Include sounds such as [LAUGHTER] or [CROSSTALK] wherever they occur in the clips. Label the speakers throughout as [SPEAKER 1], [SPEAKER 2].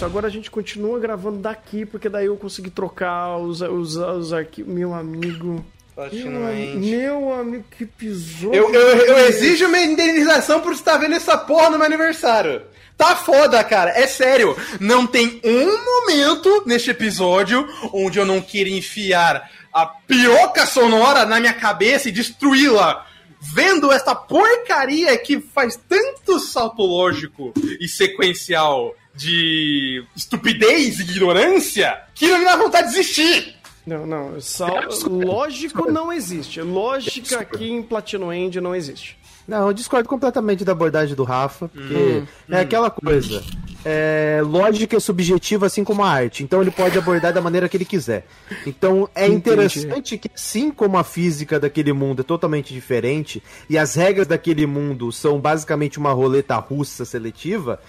[SPEAKER 1] isso. Agora a gente continua gravando daqui, porque daí eu consegui trocar os, os, os arquivos. Meu amigo. Meu, meu amigo, que episódio.
[SPEAKER 2] Eu, eu, eu exijo minha indenização por estar vendo essa porra no meu aniversário. Tá foda, cara. É sério. Não tem um momento neste episódio onde eu não queira enfiar a pioca sonora na minha cabeça e destruí-la. Vendo essa porcaria que faz tanto salto lógico e sequencial de estupidez e ignorância que não me dá vontade de desistir.
[SPEAKER 1] Não, não. Sal... Lógico não existe. Lógica aqui em Platino End não existe.
[SPEAKER 3] Não, eu discordo completamente da abordagem do Rafa, porque é aquela coisa. É, lógica é subjetiva, assim como a arte. Então ele pode abordar da maneira que ele quiser. Então é
[SPEAKER 1] Entendi.
[SPEAKER 3] interessante que, assim como a física daquele mundo é totalmente diferente e as regras daquele mundo são basicamente uma roleta russa seletiva,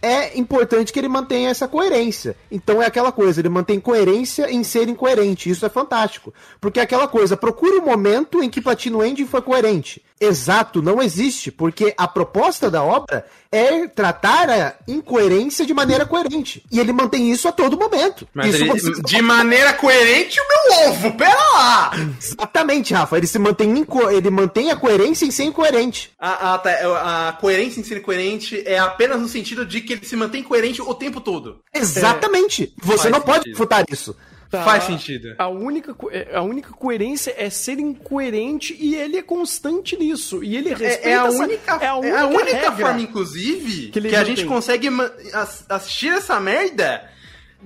[SPEAKER 3] é importante que ele mantenha essa coerência. Então é aquela coisa, ele mantém coerência em ser incoerente. Isso é fantástico. Porque é aquela coisa, procure o momento em que Platino End foi coerente. Exato, não existe, porque a proposta da obra é tratar a incoerência de maneira coerente. E ele mantém isso a todo momento.
[SPEAKER 2] Mas
[SPEAKER 3] isso
[SPEAKER 2] ele-
[SPEAKER 3] você-
[SPEAKER 2] de maneira coerente, o meu ovo, pera lá!
[SPEAKER 3] Exatamente, Rafa. Ele se mantém inco... ele mantém a coerência em ser incoerente.
[SPEAKER 2] A, a, tá, a coerência em ser coerente é apenas no sentido de que ele se mantém coerente o tempo todo.
[SPEAKER 3] Exatamente. Você
[SPEAKER 2] Faz
[SPEAKER 3] não pode
[SPEAKER 2] sentido.
[SPEAKER 3] refutar isso.
[SPEAKER 1] Tá.
[SPEAKER 2] Faz sentido.
[SPEAKER 1] A única, é, a única coerência é ser incoerente e ele é constante nisso. E ele respeita
[SPEAKER 2] É, é a
[SPEAKER 1] essa-
[SPEAKER 2] única,
[SPEAKER 1] é a única,
[SPEAKER 2] é a única forma, inclusive,
[SPEAKER 1] que
[SPEAKER 2] que,
[SPEAKER 1] ele
[SPEAKER 2] a gente
[SPEAKER 1] tem.
[SPEAKER 2] consegue assistir essa merda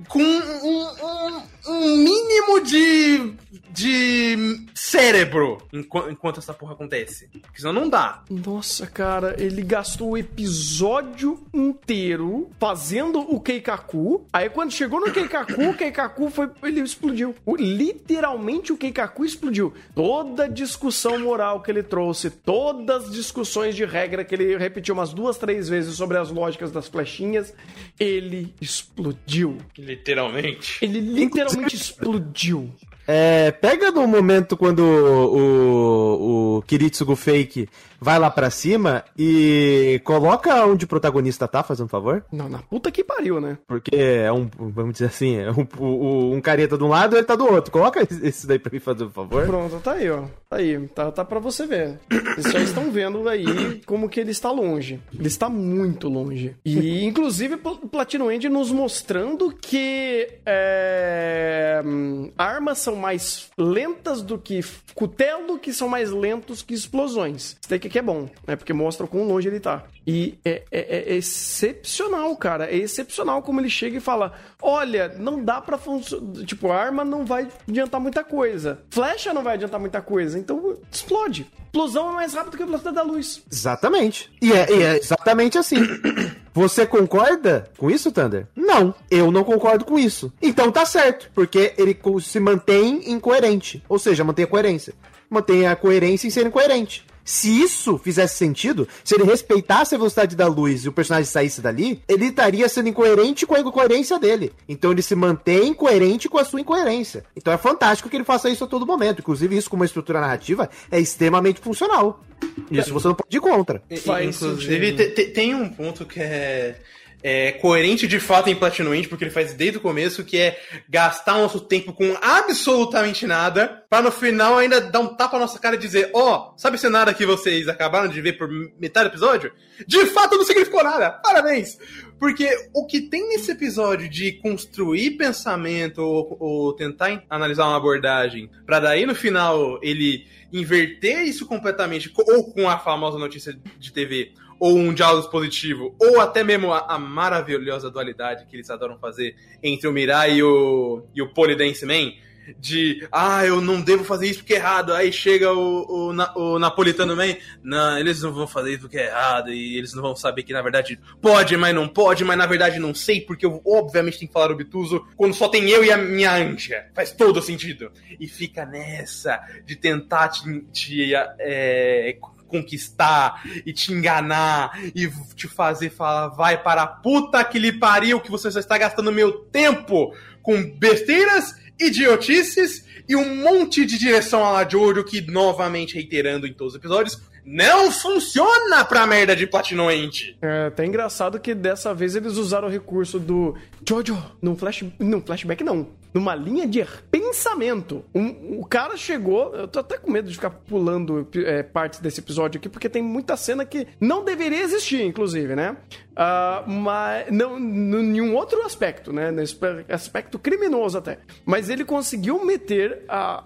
[SPEAKER 2] com um, um- um mínimo de, de cérebro enquanto, enquanto essa porra acontece. Porque senão não dá.
[SPEAKER 1] Nossa, cara, ele gastou o episódio inteiro fazendo o Keikaku. Aí quando chegou no Keikaku, o Keikaku foi. Ele explodiu. O- literalmente o Keikaku explodiu. Toda a discussão moral que ele trouxe, todas as discussões de regra que ele repetiu umas duas, três vezes sobre as lógicas das flechinhas, ele explodiu.
[SPEAKER 2] Literalmente.
[SPEAKER 1] Ele literalmente explodiu.
[SPEAKER 3] É, pega no momento quando o, o, o Kiritsugu Fake vai lá pra cima e coloca onde o protagonista tá, fazendo um favor.
[SPEAKER 1] Não, na puta que pariu, né?
[SPEAKER 3] Porque é um, vamos dizer assim, é um, um, um careta de um lado e ele tá do outro. Coloca [LAUGHS] esse daí pra mim, fazendo um favor.
[SPEAKER 1] Pronto, tá aí, ó. Tá aí, tá, tá pra você ver. Vocês já estão vendo aí como que ele está longe. Ele está muito longe. E, inclusive, Pl- Platino End nos mostrando que é, armas são mais lentas do que cutelo, que são mais lentos que explosões. Isso daqui que é bom, né? Porque mostra o quão longe ele tá. E é, é- é excepcional, cara. É excepcional como ele chega e fala: Olha, não dá pra funcionar. Tipo, a arma não vai adiantar muita coisa. Flecha não vai adiantar muita coisa. Então explode. Explosão é mais rápido que a velocidade da luz.
[SPEAKER 3] Exatamente. E é, e é exatamente assim. [CLEARS THROAT] Você concorda com isso, Thunder? Não, eu não concordo com isso. Então tá certo, porque ele se mantém incoerente. Ou seja, mantém a coerência. Mantém a coerência em ser incoerente. Se isso fizesse sentido, se ele respeitasse a velocidade da luz e o personagem saísse dali, ele estaria sendo incoerente com a incoerência dele. Então ele se mantém coerente com a sua incoerência. Então é fantástico que ele faça isso a todo momento. Inclusive, isso, como uma estrutura narrativa, é extremamente funcional. Isso você não pode ir contra.
[SPEAKER 1] Faz
[SPEAKER 2] Inclusive, tem um ponto que é, é coerente de fato em Platinum End, porque ele faz desde o começo, que é gastar nosso tempo com absolutamente nada, pra no final ainda dar um tapa na nossa cara e dizer, ó, sabe esse nada que vocês acabaram de ver por metade do episódio? De fato não significou nada! Parabéns! Porque o que tem nesse episódio de construir pensamento ou, ou tentar analisar uma abordagem, pra daí no final ele inverter isso completamente, co- ou com a famosa notícia de TV, ou um diálogo positivo, ou até mesmo a, a maravilhosa dualidade que eles adoram fazer entre o Mirai e o, e o Polydance Man, de, ah, eu não devo fazer isso porque é errado, aí chega o, o, o Napolitano Man, não, eles não vão fazer isso porque é errado, e eles não vão saber que na verdade pode, mas não pode, mas na verdade não sei, porque eu obviamente tenho que falar obtuso quando só tem eu e a minha anja. Faz todo sentido. E fica nessa de tentar te, te é, conquistar e te enganar e te fazer falar, vai para a puta que lhe pariu que você só está gastando meu tempo com besteiras, idiotices e um monte de direção a la Jojo que, novamente reiterando em todos os episódios, não funciona pra merda de Platinoente.
[SPEAKER 1] É até engraçado que dessa vez eles usaram o recurso do Jojo num, flash, num flashback, não. Numa linha de pensamento. Um, o cara chegou. Eu tô até com medo de ficar pulando é, partes desse episódio aqui, porque tem muita cena que não deveria existir, inclusive, né? Uh, mas não, em um outro aspecto, né? Nesse aspecto criminoso até. Mas ele conseguiu meter a,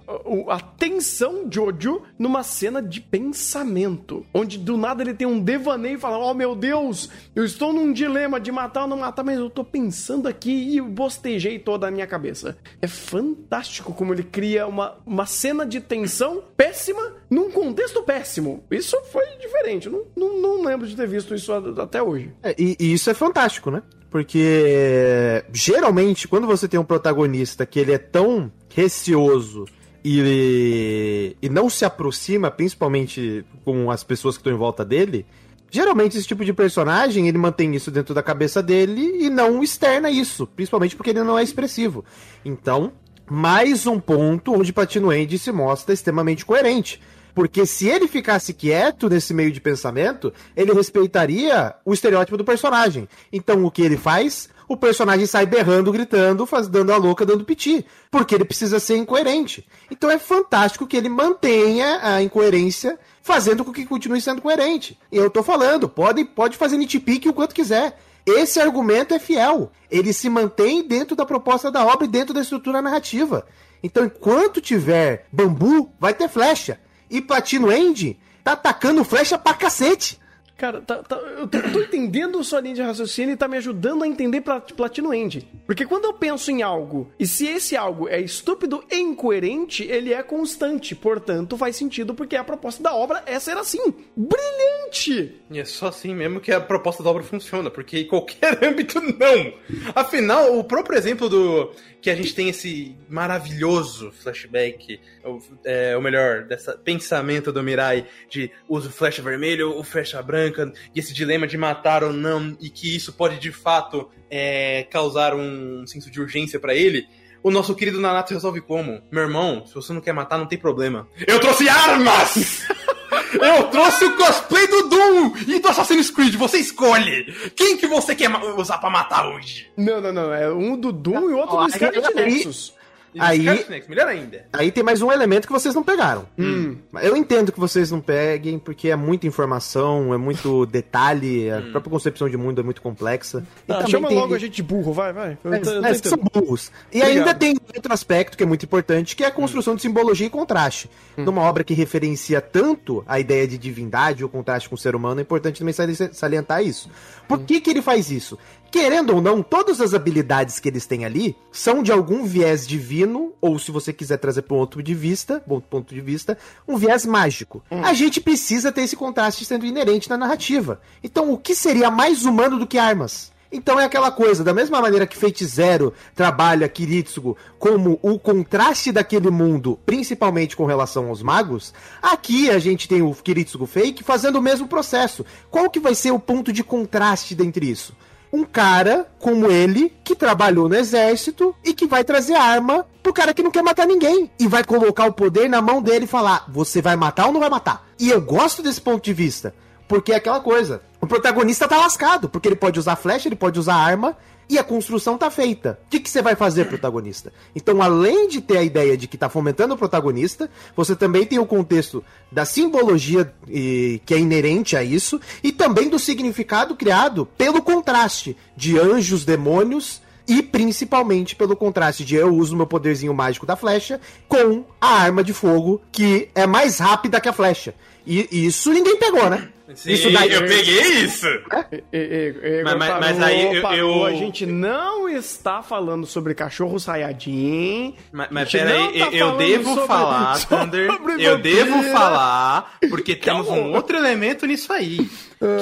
[SPEAKER 1] a, a tensão Jojo numa cena de pensamento. Onde do nada ele tem um devaneio e fala: Oh meu Deus, eu estou num dilema de matar ou não matar, mas eu tô pensando aqui e bostejei toda a minha cabeça. É fantástico como ele cria uma, uma cena de tensão péssima num contexto péssimo. Isso foi diferente. Não, não, não lembro de ter visto isso até hoje.
[SPEAKER 3] É, e, e isso é fantástico, né? Porque geralmente, quando você tem um protagonista que ele é tão receoso e, e não se aproxima, principalmente com as pessoas que estão em volta dele, geralmente esse tipo de personagem ele mantém isso dentro da cabeça dele e não externa isso, principalmente porque ele não é expressivo. Então, mais um ponto onde Patino Andy se mostra extremamente coerente. Porque se ele ficasse quieto nesse meio de pensamento, ele respeitaria o estereótipo do personagem. Então o que ele faz? O personagem sai berrando, gritando, faz, dando a louca, dando piti. Porque ele precisa ser incoerente. Então é fantástico que ele mantenha a incoerência, fazendo com que continue sendo coerente. E eu tô falando, pode, pode fazer nitpick o quanto quiser. Esse argumento é fiel. Ele se mantém dentro da proposta da obra e dentro da estrutura narrativa. Então, enquanto tiver bambu, vai ter flecha. E Platino End tá atacando flecha pra cacete.
[SPEAKER 1] Cara, tá, tá, eu, tô, tô entendendo sua linha de raciocínio e tá me ajudando a entender Platino End. Porque quando eu penso em algo, e se esse algo é estúpido e incoerente, ele é constante. Portanto, faz sentido porque a proposta da obra é ser assim. Brilhante!
[SPEAKER 2] E é só assim mesmo que a proposta da obra funciona, porque em qualquer [LAUGHS] âmbito não. Afinal, o próprio exemplo do que a gente tem esse maravilhoso flashback, ou, é, ou melhor, dessa pensamento do Mirai de uso flecha vermelho ou flecha branca, e esse dilema de matar ou não, e que isso pode de fato é, causar um senso de urgência para ele. O nosso querido Nanato resolve como? Meu irmão, se você não quer matar, não tem problema. Eu trouxe armas! [LAUGHS] Eu trouxe o cosplay do Doom e do Assassin's Creed. Você escolhe. Quem que você quer usar pra matar hoje?
[SPEAKER 1] Não, não, não. É um do Doom e outro do Scarlet Nexus.
[SPEAKER 3] Aí, melhor ainda. Aí tem mais um elemento que vocês não pegaram. Hum. Eu entendo que vocês não peguem, porque é muita informação, é muito detalhe, a hum. própria concepção de mundo é muito complexa.
[SPEAKER 1] Ah, chama tem... logo a gente burro, vai, vai.
[SPEAKER 3] Eu é, tô, eu é, são burros. E Obrigado. ainda tem outro aspecto que é muito importante, que é a construção hum. de simbologia e contraste. Hum. Numa obra que referencia tanto a ideia de divindade ou contraste com o ser humano, é importante também salientar isso. Por hum. que, que ele faz isso? Querendo ou não, todas as habilidades que eles têm ali são de algum viés divino, ou se você quiser trazer para um outro de vista, bom ponto de vista, um viés mágico. Hum. A gente precisa ter esse contraste sendo inerente na narrativa. Então, o que seria mais humano do que armas? Então é aquela coisa, da mesma maneira que Fate Zero trabalha Kiritsugo como o contraste daquele mundo, principalmente com relação aos magos, aqui a gente tem o Kiritsugo Fake fazendo o mesmo processo. Qual que vai ser o ponto de contraste dentre isso? Um cara como ele que trabalhou no exército e que vai trazer arma pro cara que não quer matar ninguém e vai colocar o poder na mão dele e falar: você vai matar ou não vai matar? E eu gosto desse ponto de vista, porque é aquela coisa. O protagonista tá lascado, porque ele pode usar flecha, ele pode usar arma, e a construção tá feita. O que, que você vai fazer, protagonista? Então, além de ter a ideia de que tá fomentando o protagonista, você também tem o contexto da simbologia e, que é inerente a isso, e também do significado criado pelo contraste de anjos, demônios e principalmente pelo contraste de eu uso meu poderzinho mágico da flecha com a arma de fogo que é mais rápida que a flecha. E isso ninguém pegou, né?
[SPEAKER 2] Sim, isso daí eu peguei isso.
[SPEAKER 1] É? E, e, mas, mas, mas, aí eu, eu, A gente não está falando sobre cachorro Sayajin.
[SPEAKER 2] Mas, mas peraí, tá eu, devo sobre, falar, [LAUGHS] Thunder. Eu devo falar, porque temos um outro elemento nisso aí.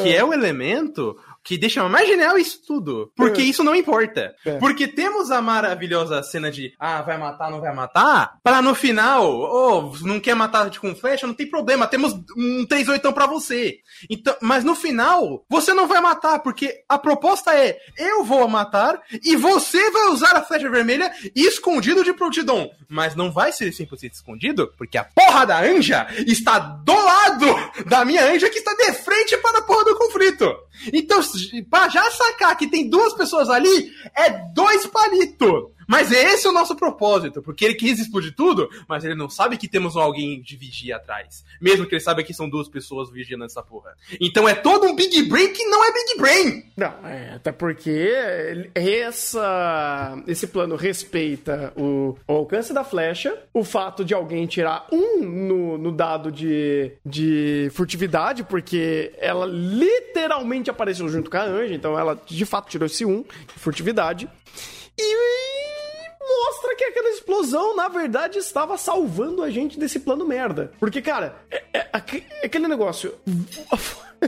[SPEAKER 2] Que é o elemento que deixa mais genial isso tudo. Porque
[SPEAKER 1] É.
[SPEAKER 2] isso não importa.
[SPEAKER 1] É.
[SPEAKER 2] Porque temos a maravilhosa cena de, ah, vai matar, não vai matar, pra no final, oh, não quer matar com flecha, não tem problema, temos um 3-8 pra você. Então, mas no final, você não vai matar, porque a proposta é, eu vou matar e você vai usar a flecha vermelha escondido de prontidão. Mas não vai ser 100% escondido, porque a porra da anja está do lado da minha anja que está de frente para a porra do conflito. Então, pra já sacar que tem duas pessoas ali, é dois palitos. Mas esse é o nosso propósito, porque ele quis explodir tudo, mas ele não sabe que temos alguém de vigia atrás. Mesmo que ele saiba que são duas pessoas vigiando essa porra. Então é todo um Big Brain que não é Big Brain.
[SPEAKER 1] Não, é, até porque essa, esse plano respeita o, o alcance da flecha, o fato de alguém tirar um no, no dado de, de furtividade, porque ela literalmente apareceu junto com a Anja, então ela de fato tirou esse um de furtividade. E explosão, na verdade, estava salvando a gente desse plano merda. Porque, cara, é, é- é aquele negócio.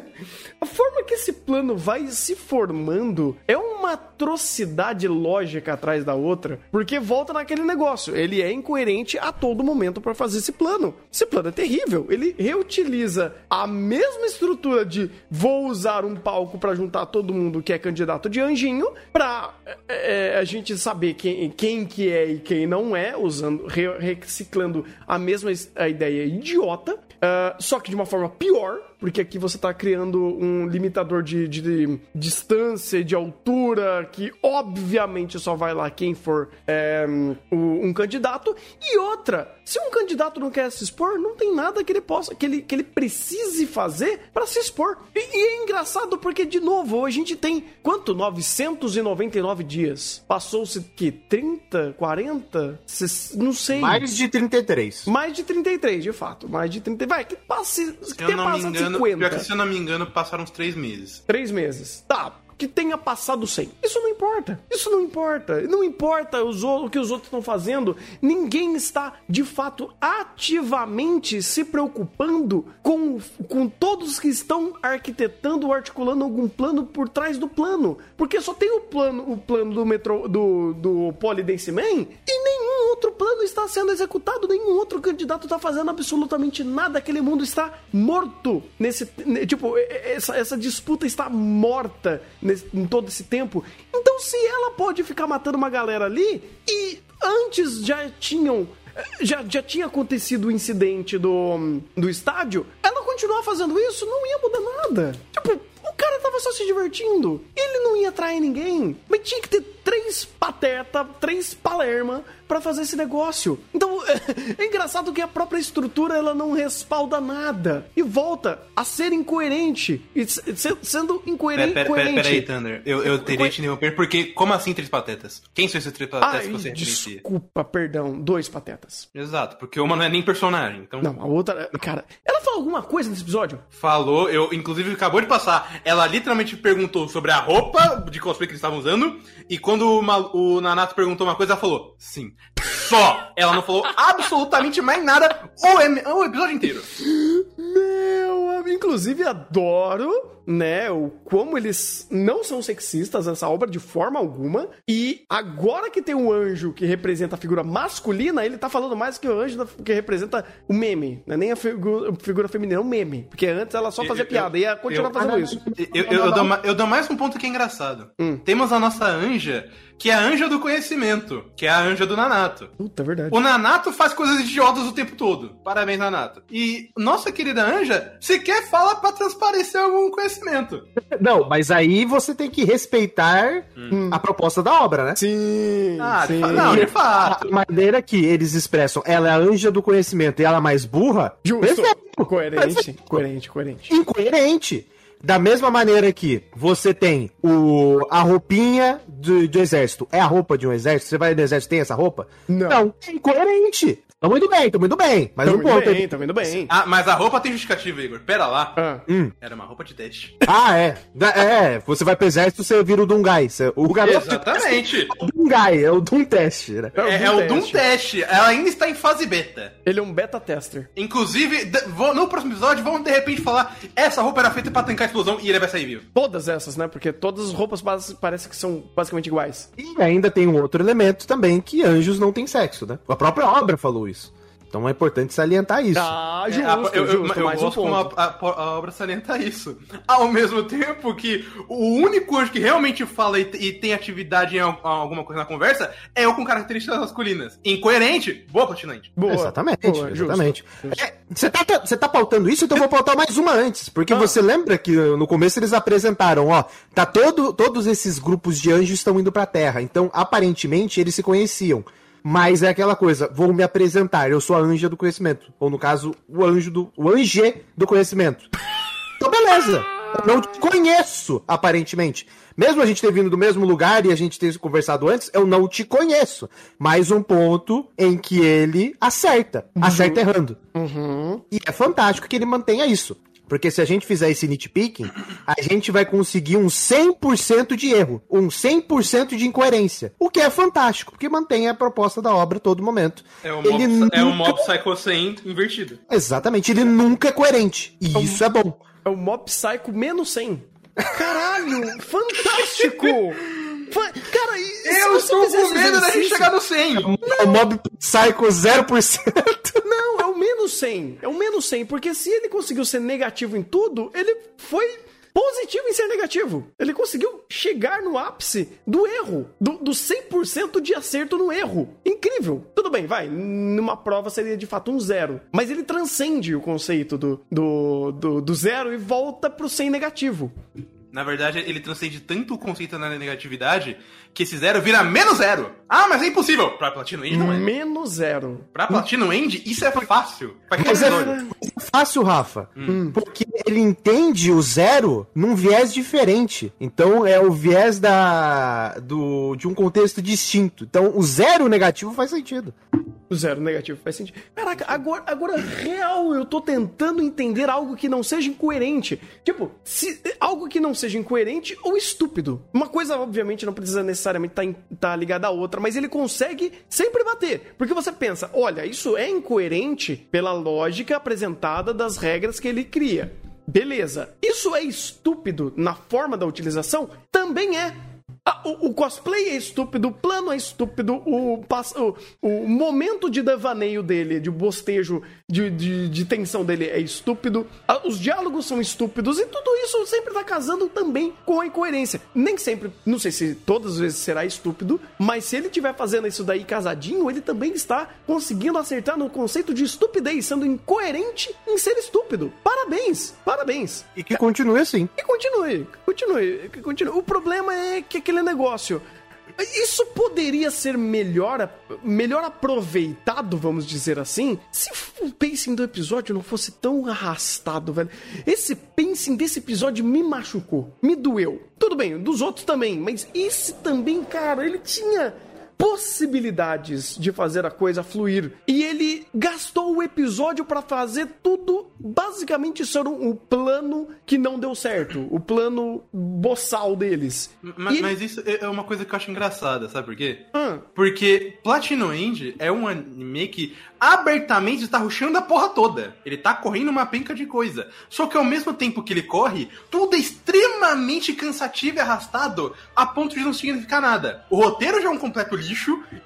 [SPEAKER 1] [LAUGHS] A forma que esse plano vai se formando é uma atrocidade lógica atrás da outra, porque volta naquele negócio. Ele é incoerente a todo momento para fazer esse plano. Esse plano é terrível. Ele reutiliza a mesma estrutura de vou usar um palco para juntar todo mundo que é candidato de anjinho pra é, é, a gente saber quem, quem que é e quem não é, usando re- reciclando a mesma a ideia idiota. ah, só que de uma forma pior, porque aqui você tá criando um limitador de, de- de distância, de altura, que obviamente só vai lá quem for é, o- um candidato. E outra, se um candidato não quer se expor, não tem nada que ele possa, que ele, que ele precise fazer para se expor. E, e é engraçado porque, de novo, a gente tem quanto? 999 dias. Passou-se que 30, 40? Ses- Não sei.
[SPEAKER 3] Mais de 33.
[SPEAKER 1] Mais de 33, de fato. Mais de 30. Vai, que passe. Que
[SPEAKER 2] eu
[SPEAKER 1] tenha
[SPEAKER 2] não me
[SPEAKER 1] passado
[SPEAKER 2] engano,
[SPEAKER 1] 50.
[SPEAKER 2] pior que se eu não me engano, passaram uns três meses.
[SPEAKER 1] Três meses. Tá. Que tenha passado 100. Isso não importa. Isso não importa. Não importa os o que os outros estão fazendo. Ninguém está, de fato, ativamente se preocupando com, com todos que estão arquitetando ou articulando algum plano por trás do plano. Porque só tem o plano, o plano do metrô do, do Polidense Man e nenhum outro plano está sendo executado, nenhum outro candidato está fazendo absolutamente nada. Aquele mundo está morto nesse. ne- Tipo, essa, essa disputa está morta em todo esse tempo. Então, se ela pode ficar matando uma galera ali e antes já tinham. Já, já tinha acontecido o incidente do, do estádio, ela continuar fazendo isso não ia mudar nada. Tipo, o cara tava só se divertindo. Ele não ia atrair ninguém. Mas tinha que ter três pateta, três palerma pra fazer esse negócio. Então, [LAUGHS] é engraçado que a própria estrutura ela não respalda nada. E volta a ser incoerente. E se- se- sendo incoerente.
[SPEAKER 2] pera, pera, pera aí, Thunder. Eu, eu teria te interromper, porque como assim três patetas? Quem são esses três patetas
[SPEAKER 1] Ai,
[SPEAKER 2] que você referencia?
[SPEAKER 1] desculpa, perdão. Dois patetas.
[SPEAKER 2] Exato, porque uma não é nem personagem, então...
[SPEAKER 1] Não, a outra. Cara, ela falou alguma coisa nesse episódio?
[SPEAKER 2] Falou, eu, inclusive, acabou de passar. Ela literalmente perguntou sobre a roupa de cosplay que eles estavam usando. E quando o, Ma- o Nanato perguntou uma coisa, ela falou, sim. Só! Ela não falou absolutamente mais nada o, o episódio inteiro.
[SPEAKER 1] Meu, amigo, inclusive adoro, né, o como eles não são sexistas nessa obra de forma alguma. E agora que tem um anjo que representa a figura masculina, ele tá falando mais que o anjo que representa o meme, não é nem a figu- figura feminina, é o meme. Porque antes ela só fazia
[SPEAKER 2] Eu-
[SPEAKER 1] piada e ia continuar
[SPEAKER 2] eu-
[SPEAKER 1] fazendo isso.
[SPEAKER 2] Eu, eu- eu dou, eu dou mais um ponto que é engraçado.
[SPEAKER 1] Hum.
[SPEAKER 2] Temos a nossa anja, que é a anja do conhecimento, que é a anja do Nanato.
[SPEAKER 1] Puta, é verdade.
[SPEAKER 2] O Nanato faz coisas idiotas o tempo todo. Parabéns, Nanato. E nossa querida anja sequer fala pra transparecer algum conhecimento.
[SPEAKER 3] Não, mas aí você tem que respeitar a proposta da obra, né?
[SPEAKER 1] Sim,
[SPEAKER 2] Ah, de
[SPEAKER 1] sim.
[SPEAKER 2] não, de fato.
[SPEAKER 3] A maneira que eles expressam, ela é a anja do conhecimento e ela é mais burra,
[SPEAKER 1] Justo.
[SPEAKER 3] perfeito.
[SPEAKER 1] Coerente, coerente, coerente.
[SPEAKER 3] incoerente. Da mesma maneira que você tem o, a roupinha do, do exército. É a roupa de um exército? Você vai no exército tem essa roupa?
[SPEAKER 1] Não.
[SPEAKER 3] é incoerente. Tamo indo bem, tamo indo bem. Mas
[SPEAKER 1] Tamo
[SPEAKER 3] um
[SPEAKER 1] indo
[SPEAKER 3] ponto
[SPEAKER 1] bem,
[SPEAKER 3] aí.
[SPEAKER 1] tamo indo bem.
[SPEAKER 2] Ah, mas a roupa tem justificativa, Igor. Pera lá.
[SPEAKER 1] Ah.
[SPEAKER 2] Era uma roupa de teste.
[SPEAKER 3] Ah, é. Da- É, você vai pro exército, você vira o Dungai. O garoto
[SPEAKER 2] Exatamente.
[SPEAKER 3] do Guy, é o Doom Test, né?
[SPEAKER 2] É, é o Doom Test. Ela ainda está em fase beta.
[SPEAKER 1] Ele é um beta tester.
[SPEAKER 2] Inclusive, no próximo episódio, vamos de repente falar: essa roupa era feita pra tancar a explosão e ele vai sair vivo.
[SPEAKER 1] Todas essas, né? Porque todas as roupas parecem que são basicamente iguais.
[SPEAKER 3] E ainda tem um outro elemento também, que anjos não têm sexo, né? A própria obra falou isso. Então é importante salientar isso.
[SPEAKER 1] Ah,
[SPEAKER 2] É,
[SPEAKER 1] justo,
[SPEAKER 2] a- eu, eu-
[SPEAKER 1] justo.
[SPEAKER 2] eu
[SPEAKER 1] mais um
[SPEAKER 2] gosto como
[SPEAKER 1] ponto.
[SPEAKER 2] a, a- a obra salienta isso. Ao mesmo tempo que o único anjo que realmente fala e, e tem atividade em al- alguma coisa na conversa é o com características masculinas. Incoerente, boa patinante.
[SPEAKER 1] Boa.
[SPEAKER 3] Exatamente,
[SPEAKER 1] Boa, justo,
[SPEAKER 3] exatamente. É, Você tá, você tá pautando isso, então eu vou pautar mais uma antes. Porque
[SPEAKER 1] Ah.
[SPEAKER 3] você lembra que no começo eles apresentaram, ó, tá todo, todos esses grupos de anjos estão indo pra Terra. Então, aparentemente, eles se conheciam. Mas é aquela coisa, vou me apresentar, eu sou a anja do conhecimento. Ou no caso, o anjo do. O ange do conhecimento. Então, beleza. Eu não te conheço, aparentemente. Mesmo a gente ter vindo do mesmo lugar e a gente ter conversado antes, eu não te conheço. Mais um ponto em que ele acerta. Acerta errando.
[SPEAKER 1] Uhum.
[SPEAKER 3] E é fantástico que ele mantenha isso. Porque se a gente fizer esse nitpicking, a gente vai conseguir um 100% de erro, um 100% de incoerência. O que é fantástico, porque mantém a proposta da obra a todo momento.
[SPEAKER 2] É o
[SPEAKER 3] Ele
[SPEAKER 2] mob, é o
[SPEAKER 3] nunca-
[SPEAKER 2] mob Psycho 100 invertido.
[SPEAKER 3] Exatamente, ele nunca é coerente. E isso é bom.
[SPEAKER 1] É o Mob Psycho menos 100. Caralho, [LAUGHS] fantástico! Cara, e
[SPEAKER 2] Eu estou com medo da gente chegar no 100.
[SPEAKER 3] É o Mob Psycho 0%. [LAUGHS]
[SPEAKER 1] Não, é o menos 100. É o menos 100, porque se ele conseguiu ser negativo em tudo, ele foi positivo em ser negativo. Ele conseguiu chegar no ápice do erro, do, do 100% de acerto no erro. Incrível. Tudo bem, vai, numa prova seria de fato um zero. Mas ele transcende o conceito do, do, do, do zero e volta pro 100 negativo.
[SPEAKER 2] Na verdade, ele transcende tanto o conceito da negatividade que esse zero vira menos zero. Ah, mas é impossível. Pra Platino End não é.
[SPEAKER 1] Menos zero.
[SPEAKER 2] Pra Platino End, isso é fácil. Pra quem
[SPEAKER 3] Mas
[SPEAKER 2] é
[SPEAKER 3] é, é fácil, Rafa.
[SPEAKER 1] Hum.
[SPEAKER 3] Porque ele entende o zero num viés diferente. Então é o viés da, do, de um contexto distinto. Então o zero negativo faz sentido.
[SPEAKER 1] O zero negativo faz sentido. Caraca, agora, agora real, eu tô tentando entender algo que não seja incoerente. Tipo, se, algo que não seja incoerente ou estúpido. Uma coisa, obviamente, não precisa necessariamente estar tá ligada à outra, mas ele consegue sempre bater. Porque você pensa, olha, isso é incoerente pela lógica apresentada das regras que ele cria. Beleza. Isso é estúpido na forma da utilização? Também é. O, o cosplay é estúpido, o plano é estúpido, o, o, o momento de devaneio dele, de bostejo, de, de, de tensão dele é estúpido, ah, os diálogos são estúpidos e tudo isso sempre tá casando também com a incoerência. Nem sempre, não sei se todas as vezes será estúpido, mas se ele estiver fazendo isso daí casadinho, ele também está conseguindo acertar no conceito de estupidez, sendo incoerente em ser estúpido. Parabéns, parabéns.
[SPEAKER 3] E que continue assim.
[SPEAKER 1] E continue, continue, que continue. O problema é que aquele negócio. Isso poderia ser melhor, melhor aproveitado, vamos dizer assim, se o pacing do episódio não fosse tão arrastado, velho. Esse pacing desse episódio me machucou, me doeu. Tudo bem, dos outros também, mas esse também, cara, ele tinha possibilidades de fazer a coisa fluir. E ele gastou o episódio pra fazer tudo basicamente ser um, um plano que não deu certo. O plano boçal deles.
[SPEAKER 2] Mas,
[SPEAKER 1] E-
[SPEAKER 2] mas isso é é uma coisa que eu acho engraçada, sabe por quê?
[SPEAKER 1] Ah,
[SPEAKER 2] Porque Platinum End é um anime que abertamente está rushando a porra toda. Ele tá correndo uma penca de coisa. Só que ao mesmo tempo que ele corre, tudo é extremamente cansativo e arrastado a ponto de não significar nada. O roteiro já é um completo lixo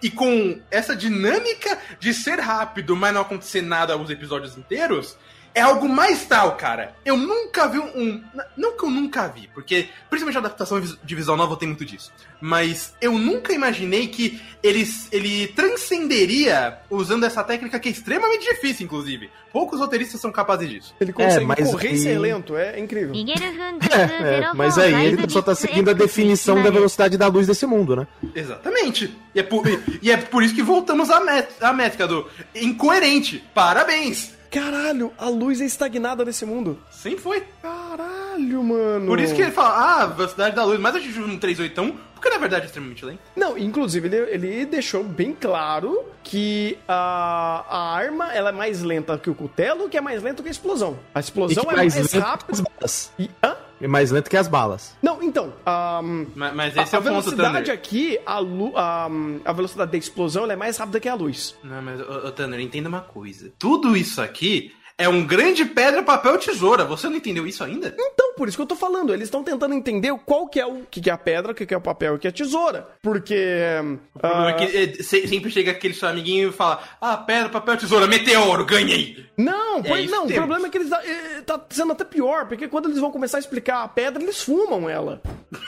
[SPEAKER 2] e com essa dinâmica de ser rápido, mas não acontecer nada os episódios inteiros, é algo mais tal, cara. Eu nunca vi um. Não que eu nunca vi, porque principalmente a adaptação de visual nova tem muito disso. Mas eu nunca imaginei que ele, ele transcenderia usando essa técnica que é extremamente difícil, inclusive. Poucos roteiristas são capazes disso.
[SPEAKER 1] Ele é, consegue é,
[SPEAKER 3] mas
[SPEAKER 1] correr e... ser lento, é incrível.
[SPEAKER 3] é, [LAUGHS]
[SPEAKER 4] é,
[SPEAKER 3] mas aí ele só tá seguindo a definição da velocidade da luz desse mundo, né?
[SPEAKER 2] Exatamente. E é por, e é por isso que voltamos à, à métrica do incoerente. Parabéns!
[SPEAKER 1] Caralho, a luz é estagnada nesse mundo.
[SPEAKER 2] Sempre foi.
[SPEAKER 1] Caralho. Caralho, mano.
[SPEAKER 2] Por isso que ele fala, ah, velocidade da luz, mas a gente usa um 381, porque na verdade é extremamente lento.
[SPEAKER 1] Não, inclusive ele, ele deixou bem claro que a, a arma ela é mais lenta que o cutelo, que é mais lento que a explosão. A explosão é mais,
[SPEAKER 3] que
[SPEAKER 1] rápida.
[SPEAKER 3] as balas.
[SPEAKER 1] E, hã?
[SPEAKER 3] É mais lento que as balas.
[SPEAKER 1] Não, então, ahm,
[SPEAKER 2] Mas, mas
[SPEAKER 1] a,
[SPEAKER 2] esse é
[SPEAKER 1] a
[SPEAKER 2] o ponto,
[SPEAKER 1] velocidade
[SPEAKER 2] Thunder.
[SPEAKER 1] aqui, a, lu, ahm, a velocidade da explosão ela é mais rápida que a luz.
[SPEAKER 2] Não, mas, ô, ô, Tanner, entenda uma coisa. Tudo isso aqui é um grande pedra, papel, tesoura. Você não entendeu isso ainda?
[SPEAKER 1] Então, por isso que eu tô falando, eles estão tentando entender qual que é o que, que é a pedra, o que, que é o papel e o que é a tesoura. Porque.
[SPEAKER 2] O problema
[SPEAKER 1] ah,
[SPEAKER 2] é que é, se- sempre chega aquele seu amiguinho e fala: Ah, pedra, papel, tesoura, meteoro, ganhei!
[SPEAKER 1] Não, pois
[SPEAKER 2] isso
[SPEAKER 1] não, o problema é que eles tá, eh, tá sendo até pior, porque quando eles vão começar a explicar a pedra, eles fumam ela.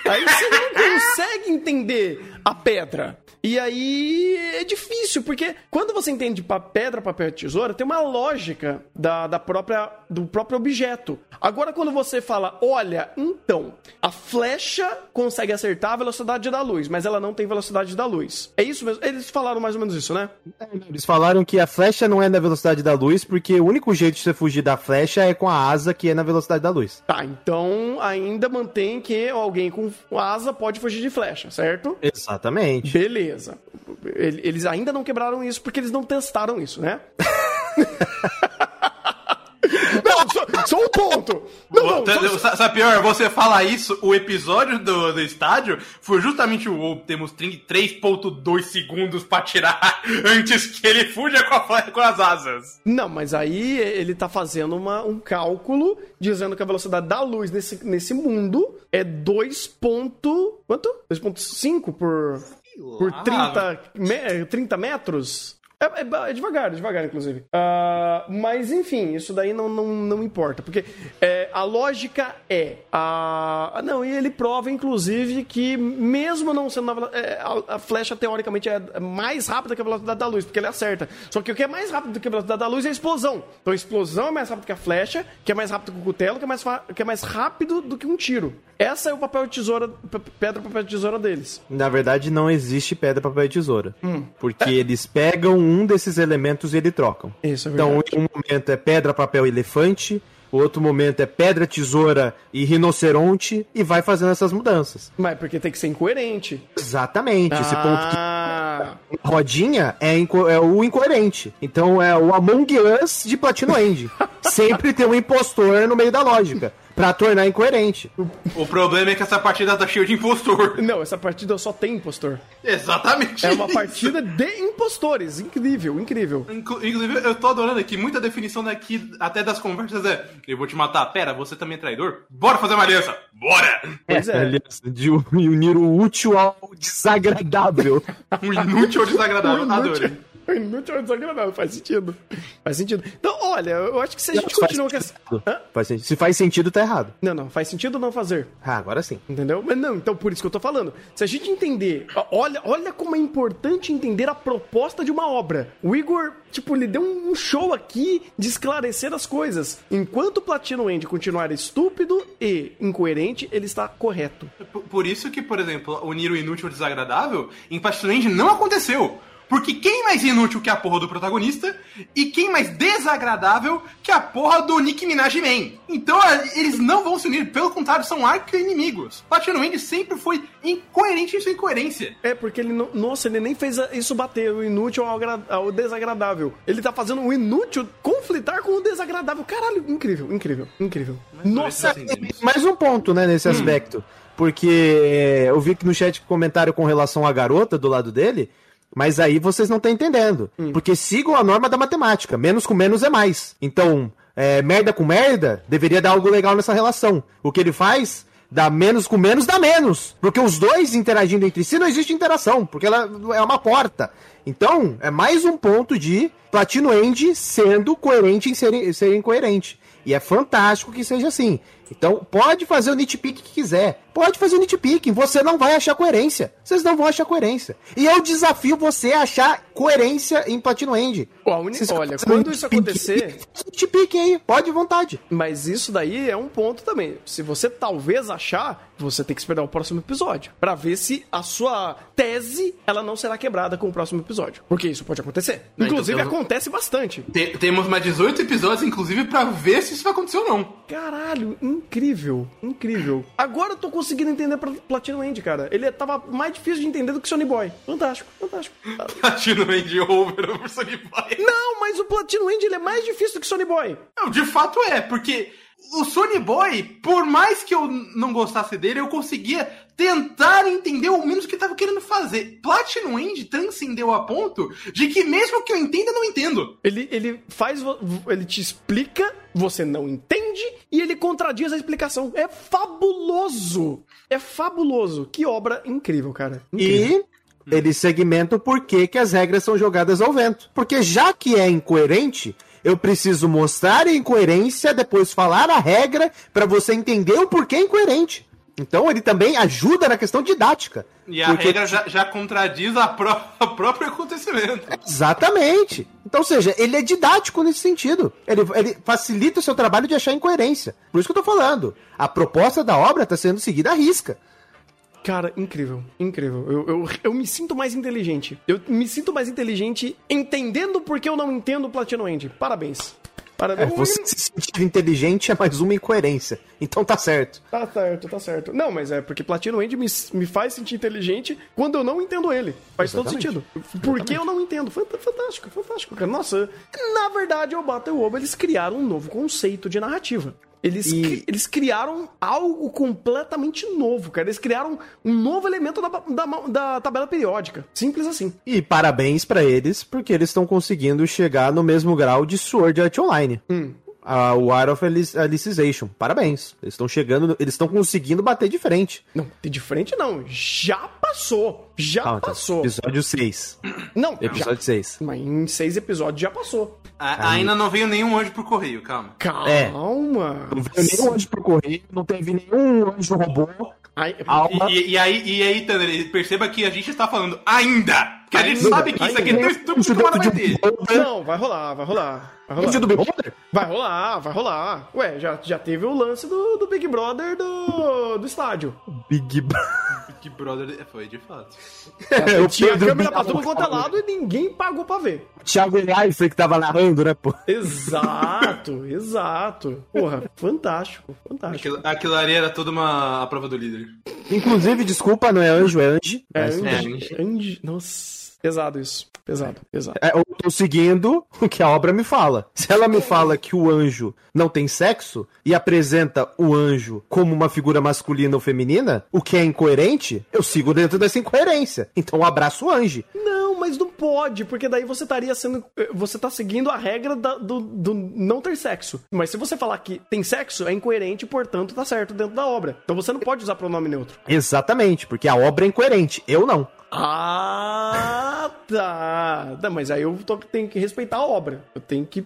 [SPEAKER 1] Aí você não [LAUGHS] consegue entender a pedra. E aí é difícil, porque quando você entende pa- pedra, papel e tesoura, tem uma lógica da, da própria, do próprio objeto. Agora, quando você fala, olha, então, a flecha consegue acertar a velocidade da luz, mas ela não tem velocidade da luz. É isso mesmo? Eles falaram mais ou menos isso, né?
[SPEAKER 3] Eles falaram que a flecha não é na velocidade da luz, porque o único jeito de você fugir da flecha é com a asa, que é na velocidade da luz.
[SPEAKER 1] Tá, então ainda mantém que alguém com asa pode fugir de flecha, certo?
[SPEAKER 3] Exatamente.
[SPEAKER 1] Beleza. Ele- Eles ainda não quebraram isso porque eles não testaram isso, né? [LAUGHS] só, um ponto. Não, não, só-
[SPEAKER 2] Sa- Sabe pior, você fala isso, o episódio do, do estádio foi justamente o "Oh, temos 3.2 segundos pra tirar [LAUGHS] antes que ele fuja com, a, com as asas.
[SPEAKER 1] não, mas aí ele tá fazendo uma- um cálculo dizendo que a velocidade da luz nesse, nesse mundo é 2. Ponto, quanto? 2.5 por, por 30, me- 30 metros? É, é- é devagar, é devagar, inclusive. Ah, mas, enfim, isso daí não, não, não importa. Porque é, a lógica é. A, não, e ele prova, inclusive, que mesmo não sendo. na é, a, a flecha, teoricamente, é mais rápida que a velocidade da luz, porque ele acerta. Só que o que é mais rápido do que a velocidade da luz é a explosão. Então a explosão é mais rápida que a flecha, que é mais rápido que o cutelo, que é mais, que é mais rápido do que um tiro. Essa é o papel de tesoura, pedra, papel de tesoura deles.
[SPEAKER 3] Na verdade, não existe pedra, papel e tesoura. Porque eles pegam um desses elementos ele trocam.
[SPEAKER 1] Isso, é
[SPEAKER 3] Então, um momento é pedra, papel e elefante, o outro momento é pedra, tesoura e rinoceronte, e vai fazendo essas mudanças.
[SPEAKER 1] Mas porque tem que ser incoerente.
[SPEAKER 3] Exatamente. Esse ponto que
[SPEAKER 1] Ah,
[SPEAKER 3] rodinha é, inco- é o incoerente. Então é o Among Us de Platino End. [LAUGHS] Sempre tem um impostor no meio da lógica. Pra tornar incoerente.
[SPEAKER 2] O problema é que essa partida tá cheia de impostor. [LAUGHS]
[SPEAKER 1] Não, essa partida só tem impostor.
[SPEAKER 2] Exatamente.
[SPEAKER 1] É uma
[SPEAKER 2] isso.
[SPEAKER 1] partida de impostores. Incrível, incrível.
[SPEAKER 2] Inclu- Inclusive, eu tô adorando aqui, muita definição daqui, até das conversas é: Eu vou te matar, pera, você também é traidor? Bora fazer uma aliança! Bora!
[SPEAKER 1] Pois é.
[SPEAKER 3] Aliás, de unir o útil ao desagradável. [LAUGHS]
[SPEAKER 2] Um inútil ou desagradável. Adorei.
[SPEAKER 1] Inútil, ou desagradável, faz sentido. Faz sentido. Então, olha, eu acho que se a gente
[SPEAKER 3] Não,
[SPEAKER 1] continua com essa.
[SPEAKER 3] Faz sentido. Se faz sentido, tá errado.
[SPEAKER 1] Não, não, faz sentido não fazer.
[SPEAKER 3] Ah, agora sim.
[SPEAKER 1] Entendeu? Mas não, então por isso que eu tô falando. Se a gente entender, olha, olha como é importante entender a proposta de uma obra. O Igor, tipo, ele deu um show aqui de esclarecer as coisas. Enquanto o Platino End continuar estúpido e incoerente, ele está correto.
[SPEAKER 2] Por- isso que, por exemplo, unir o inútil ao desagradável em Platinum End não aconteceu. Porque quem mais inútil que a porra do protagonista e quem mais desagradável que a porra do Nick Minaj Man. Então eles não vão se unir, pelo contrário, são arco-inimigos. Platinum End sempre foi incoerente em sua incoerência.
[SPEAKER 1] É, porque ele não. Nossa, ele nem fez isso bater o inútil ao, agra- ao desagradável. Ele tá fazendo o inútil conflitar com o desagradável. Caralho, incrível, incrível, incrível. Nossa,
[SPEAKER 2] Mas, assim,
[SPEAKER 3] Mais um ponto, né, nesse aspecto. Porque é, eu vi que no chat comentário com relação à garota do lado dele, mas aí vocês não estão entendendo. Porque sigam a norma da matemática. Menos com menos é mais. Então, é, merda com merda deveria dar algo legal nessa relação. O que ele faz, dá menos com menos, dá menos. Porque os dois interagindo entre si não existe interação. Porque ela é uma porta. Então, é mais um ponto de Platino End sendo coerente em ser, ser incoerente. E é fantástico que seja assim. Então, pode fazer o nitpick que quiser. Pode fazer nitpicking, você não vai achar coerência. Vocês não vão achar coerência. E eu desafio você a achar coerência em Platinum End.
[SPEAKER 1] Olha, quando isso acontecer,
[SPEAKER 3] Nitpicking aí, pode à vontade.
[SPEAKER 1] Mas isso daí é um ponto também. Se você talvez achar, você tem que esperar o próximo episódio Pra ver se a sua tese ela não será quebrada com o próximo episódio. Porque isso pode acontecer.
[SPEAKER 2] Não, então
[SPEAKER 1] Inclusive
[SPEAKER 2] temos-
[SPEAKER 1] acontece bastante.
[SPEAKER 2] Te- temos mais 18 episódios, inclusive, pra ver se isso vai acontecer ou não.
[SPEAKER 1] Caralho, incrível, incrível. Agora eu tô conseguindo entender Platinum End, cara. Ele tava mais difícil de entender do que Sony Boy. Fantástico, fantástico. [LAUGHS]
[SPEAKER 2] Platino End over over Sony Boy.
[SPEAKER 1] Não, mas o Platinum End ele é mais difícil do que Sony Boy.
[SPEAKER 2] Não, de fato é, porque o Sony Boy, por mais que eu não gostasse dele, eu conseguia tentar entender ao menos o que ele tava querendo fazer. Platinum End transcendeu a ponto de que mesmo que eu entenda, eu não entendo.
[SPEAKER 1] Ele, ele faz. Ele te explica, você não entende e ele contradiz a explicação. É fabuloso! É fabuloso! Que obra incrível, cara. Incrível.
[SPEAKER 3] E ele segmenta o porquê que as regras são jogadas ao vento. Porque já que é incoerente, eu preciso mostrar a incoerência, depois falar a regra pra você entender o porquê é incoerente. Então ele também ajuda na questão didática.
[SPEAKER 2] E a
[SPEAKER 3] Porque-
[SPEAKER 2] regra já, já contradiz a pró- [LAUGHS] o próprio acontecimento.
[SPEAKER 3] Exatamente. Então, ou seja, ele é didático nesse sentido. Ele, ele facilita o seu trabalho de achar incoerência. Por isso que eu tô falando. A proposta da obra tá sendo seguida à risca.
[SPEAKER 1] Cara, incrível, incrível. Eu, eu, eu me sinto mais inteligente. Eu me sinto mais inteligente entendendo porque eu não entendo o Platinum End. Parabéns. Parabéns.
[SPEAKER 3] É, você se sentir inteligente é mais uma incoerência. Então tá certo.
[SPEAKER 1] Tá certo, tá certo. Não, mas é porque Platinum End me, me faz sentir inteligente quando eu não entendo ele. Faz todo
[SPEAKER 3] Exatamente.
[SPEAKER 1] sentido. Porque eu não entendo. Fant- Fantástico, fantástico, cara. Nossa, na verdade, o Battle Obo, eles criaram um novo conceito de narrativa. Eles,
[SPEAKER 3] E-
[SPEAKER 1] cri- eles criaram algo completamente novo, cara. Eles criaram um novo elemento da, da, da tabela periódica. Simples assim.
[SPEAKER 3] E parabéns pra eles, porque eles estão conseguindo chegar no mesmo grau de Sword Art Online. A- o Art of Alic- Alicization. Parabéns. Eles estão chegando, eles estão conseguindo bater de frente.
[SPEAKER 1] Não, de frente não. Já passou. Já
[SPEAKER 3] Calma, tá.
[SPEAKER 1] passou.
[SPEAKER 3] Episódio 6.
[SPEAKER 1] Não, já.
[SPEAKER 3] Episódio 6.
[SPEAKER 1] Mas em seis episódios já passou.
[SPEAKER 2] A- ainda não veio nenhum anjo pro correio, calma.
[SPEAKER 3] É.
[SPEAKER 1] Calma.
[SPEAKER 3] Não veio nenhum anjo pro correio, não teve nenhum anjo robô.
[SPEAKER 1] Ai,
[SPEAKER 3] Alma.
[SPEAKER 2] E, e aí, e aí, Tanner, perceba que a gente está falando ainda. Porque a gente
[SPEAKER 1] Ainda,
[SPEAKER 2] sabe que isso aqui é tão
[SPEAKER 1] ainda.
[SPEAKER 2] estúpido que uma hora vai ter.
[SPEAKER 1] Não, vai rolar, vai rolar. Vai rolar.
[SPEAKER 3] Do Big Brother?
[SPEAKER 1] Vai rolar, vai rolar. Ué, já, já teve o lance do, do Big Brother do, do estádio.
[SPEAKER 3] Big Brother.
[SPEAKER 2] Que brother foi, de fato. [LAUGHS]
[SPEAKER 3] o
[SPEAKER 1] Tinha
[SPEAKER 3] Pedro
[SPEAKER 1] câmera pra tudo quanto é lado e ninguém pagou pra ver.
[SPEAKER 3] Thiago Leifert que tava narrando, né, pô?
[SPEAKER 1] Exato, [LAUGHS] exato. Porra, fantástico, fantástico.
[SPEAKER 2] Aquilo, aquilo ali era toda uma a prova do líder.
[SPEAKER 3] Inclusive, desculpa, não é anjo, é ange.
[SPEAKER 1] É, Andy, Andy, nossa, pesado isso. Pesado, pesado.
[SPEAKER 3] É, eu tô seguindo o que a obra me fala. Se ela me fala que o anjo não tem sexo e apresenta o anjo como uma figura masculina ou feminina, o que é incoerente, eu sigo dentro dessa incoerência. Então eu abraço o anjo.
[SPEAKER 1] Não, mas não pode, porque daí você estaria sendo. Você tá seguindo a regra da- do, do não ter sexo. Mas se você falar que tem sexo, é incoerente, portanto tá certo dentro da obra. Então você não pode usar pronome neutro.
[SPEAKER 3] Exatamente, porque a obra é incoerente. Eu não.
[SPEAKER 1] Ah, tá. Não, mas aí eu tô- tenho que respeitar a obra. Eu tenho que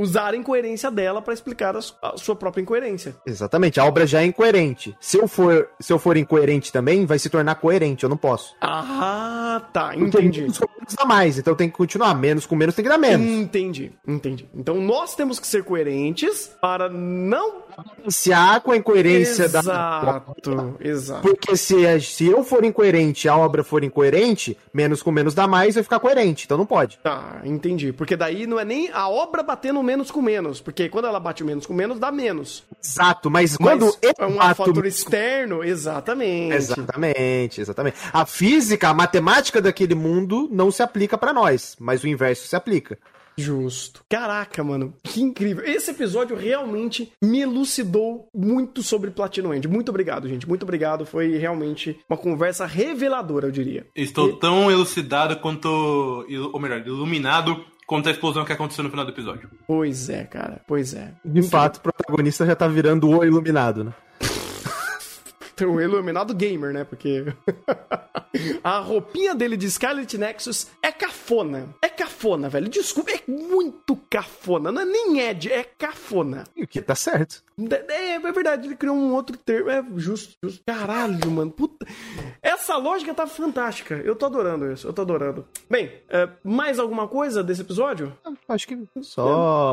[SPEAKER 1] usar a incoerência dela pra explicar a, su- a sua própria incoerência.
[SPEAKER 3] Exatamente, a obra já é incoerente. Se eu for, se eu for incoerente também, vai se tornar coerente. Eu não posso.
[SPEAKER 1] Ah, tá. Entendi.
[SPEAKER 3] Menos com menos dá mais, então tem que continuar. Menos com menos tem que dar menos.
[SPEAKER 1] Entendi, entendi. Então nós temos que ser coerentes para não.
[SPEAKER 3] Balancear com a incoerência da.
[SPEAKER 1] Exato, exato.
[SPEAKER 3] Porque se, é- se eu for incoerente e a obra for incoerente, menos com menos dá mais, vai ficar coerente. Então não pode.
[SPEAKER 1] Tá, entendi. Porque daí não é nem a obra batendo menos com menos. Porque quando ela bate menos com menos, dá menos.
[SPEAKER 3] Exato, mas quando
[SPEAKER 1] Mas é um fator externo, exatamente.
[SPEAKER 3] Exatamente, exatamente. A física, a matemática daquele mundo não se aplica pra nós, mas o inverso se aplica.
[SPEAKER 1] Justo. Caraca, mano, que incrível. Esse episódio realmente me elucidou muito sobre Platinum End. Muito obrigado, gente. Muito obrigado. Foi realmente uma conversa reveladora, eu diria.
[SPEAKER 2] Estou tão elucidado quanto. Ou melhor, iluminado quanto a explosão que aconteceu no final do episódio.
[SPEAKER 1] Pois é, cara. Pois é.
[SPEAKER 3] De fato, o protagonista já tá virando o iluminado, né?
[SPEAKER 1] O iluminado gamer, né? Porque [LAUGHS] a roupinha dele de Scarlet Nexus é cafona. É cafona, velho. Desculpa, é muito cafona. Não é nem Ed, é cafona.
[SPEAKER 3] E o que tá certo.
[SPEAKER 1] É, é verdade, ele criou um outro termo. É justo, justo. Caralho, mano. Puta. Essa lógica tá fantástica. Eu tô adorando isso. Eu tô adorando. Bem, é, mais alguma coisa desse episódio?
[SPEAKER 3] Acho que só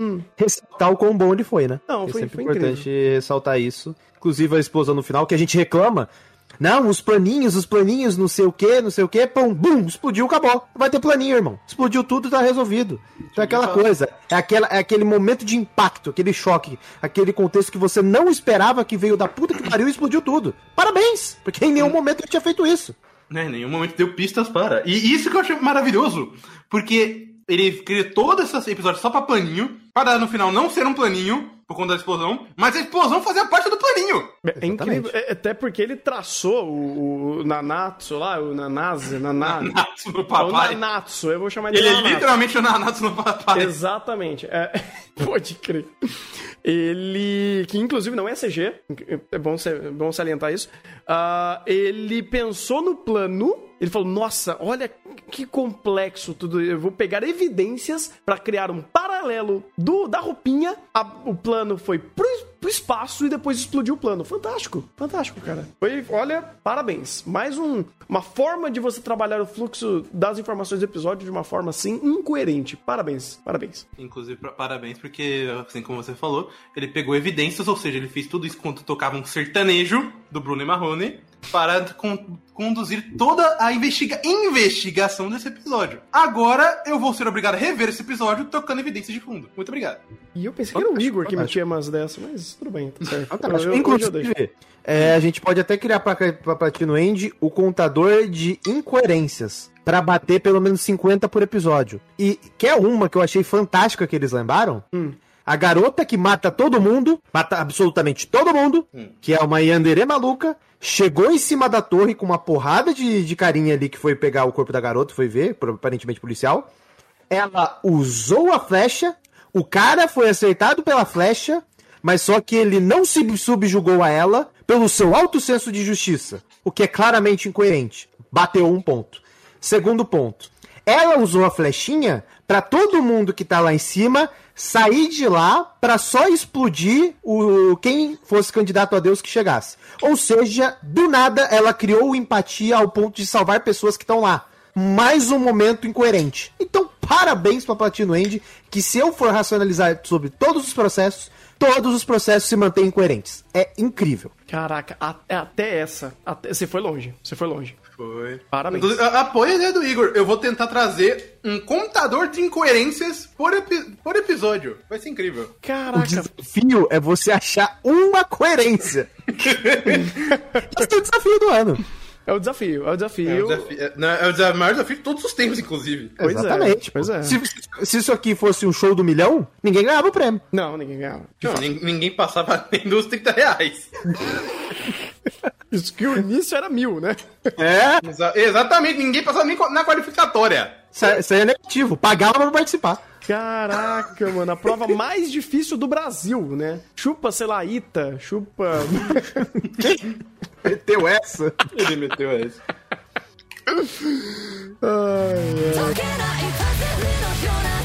[SPEAKER 3] hum. ressaltar o quão bom ele foi, né?
[SPEAKER 1] Não,
[SPEAKER 3] é
[SPEAKER 1] foi,
[SPEAKER 3] sempre
[SPEAKER 1] foi
[SPEAKER 3] importante
[SPEAKER 1] incrível.
[SPEAKER 3] ressaltar isso. Inclusive a explosão no final, que a gente reclama. Não, os planinhos, os planinhos, não sei o que, não sei o que, pum, bum, explodiu, acabou. Vai ter planinho, irmão. Explodiu tudo, tá resolvido. Então é aquela coisa, é, aquela, é aquele momento de impacto, aquele choque, aquele contexto que você não esperava que veio da puta que pariu e explodiu tudo. Parabéns, porque em nenhum momento ele tinha feito isso.
[SPEAKER 2] Né, em nenhum momento deu pistas para. E isso que eu achei maravilhoso, porque ele cria todo esse episódio só pra planinho, para no final não ser um planinho, por conta da explosão, mas a explosão fazia parte do planinho.
[SPEAKER 1] É incrível, é, até porque ele traçou o, o Nanatsu lá, o Nanase, [LAUGHS] Naná...
[SPEAKER 2] Nanatsu no
[SPEAKER 1] o
[SPEAKER 2] papai.
[SPEAKER 1] Nanatsu, eu vou chamar de
[SPEAKER 2] Ele é
[SPEAKER 1] Nanatsu.
[SPEAKER 2] literalmente o Nanatsu no papai.
[SPEAKER 1] Exatamente. É, [LAUGHS] pode crer. Ele. Que inclusive não é CG, é bom, ser- é bom salientar isso. Ah, ele pensou no plano. Ele falou: Nossa, olha que complexo tudo. Eu vou pegar evidências pra criar um paralelo do da roupinha. A- o plano foi pro, pro espaço e depois explodiu o plano. Fantástico, fantástico, cara. Foi, olha, parabéns. Mais um, uma forma de você trabalhar o fluxo das informações do episódio de uma forma assim incoerente. Parabéns, parabéns.
[SPEAKER 2] Inclusive, pra- parabéns, porque, assim como você falou, ele pegou evidências, ou seja, ele fez tudo isso quando tocava um sertanejo do Bruno e Marrone para con- conduzir toda a investiga investigação desse episódio. Agora eu vou ser obrigado a rever esse episódio tocando evidências de fundo. Muito obrigado.
[SPEAKER 1] E eu pensei que era o Igor que metia umas dessas, mas tudo bem, tá certo. [LAUGHS]
[SPEAKER 3] Fantástico.
[SPEAKER 1] Eu-.
[SPEAKER 3] Inclusive, é, a gente pode até criar pra, pra Platino End o contador de incoerências. Pra bater pelo menos 50 por episódio. E quer uma que eu achei fantástica que eles lembraram?
[SPEAKER 1] Hum.
[SPEAKER 3] A garota que mata todo mundo, mata absolutamente todo mundo, que é uma Yandere maluca, chegou em cima da torre com uma porrada de, de carinha ali que foi pegar o corpo da garota, foi ver, aparentemente policial. Ela usou a flecha, o cara foi acertado pela flecha, mas só que ele não se subjugou a ela pelo seu alto senso de justiça, o que é claramente incoerente. Bateu um ponto. Segundo ponto. Ela usou a flechinha pra todo mundo que tá lá em cima sair de lá pra só explodir o quem fosse candidato a Deus que chegasse. Ou seja, do nada ela criou empatia ao ponto de salvar pessoas que estão lá. Mais um momento incoerente. Então, parabéns pra Platino End, que se eu for racionalizar sobre todos os processos, todos os processos se mantêm coerentes. É incrível.
[SPEAKER 1] Caraca, a- até essa. até- você foi longe. Você foi longe.
[SPEAKER 2] Foi.
[SPEAKER 1] Parabéns.
[SPEAKER 2] Apoia a ideia do Igor. Eu vou tentar trazer um contador de incoerências por, epi- por episódio. Vai ser incrível.
[SPEAKER 3] O
[SPEAKER 1] Caraca.
[SPEAKER 3] desafio é você achar uma coerência. [LAUGHS] Esse é o desafio do ano.
[SPEAKER 1] É o desafio, é o desafio.
[SPEAKER 2] É o, desafio, é, não, é o maior desafio de todos os tempos, inclusive.
[SPEAKER 1] Pois é,
[SPEAKER 3] Exatamente.
[SPEAKER 1] pois é.
[SPEAKER 3] Se, se isso aqui fosse um show do milhão, ninguém ganhava o prêmio.
[SPEAKER 1] Não, ninguém ganhava.
[SPEAKER 2] Não, nin- ninguém passava [LAUGHS] nem dos 30 reais. [LAUGHS] [LAUGHS]
[SPEAKER 1] Isso que o início era mil, né?
[SPEAKER 3] É.
[SPEAKER 2] Exa- exatamente, ninguém passava nem na qualificatória.
[SPEAKER 3] Isso é- isso aí é negativo. Pagava pra participar.
[SPEAKER 1] Caraca, mano, a prova mais difícil do Brasil, né? Chupa, sei lá, Ita, chupa. [LAUGHS]
[SPEAKER 3] Meteu essa.
[SPEAKER 2] Ele meteu essa.
[SPEAKER 4] 解け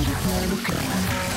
[SPEAKER 4] Rádio Pernambucana.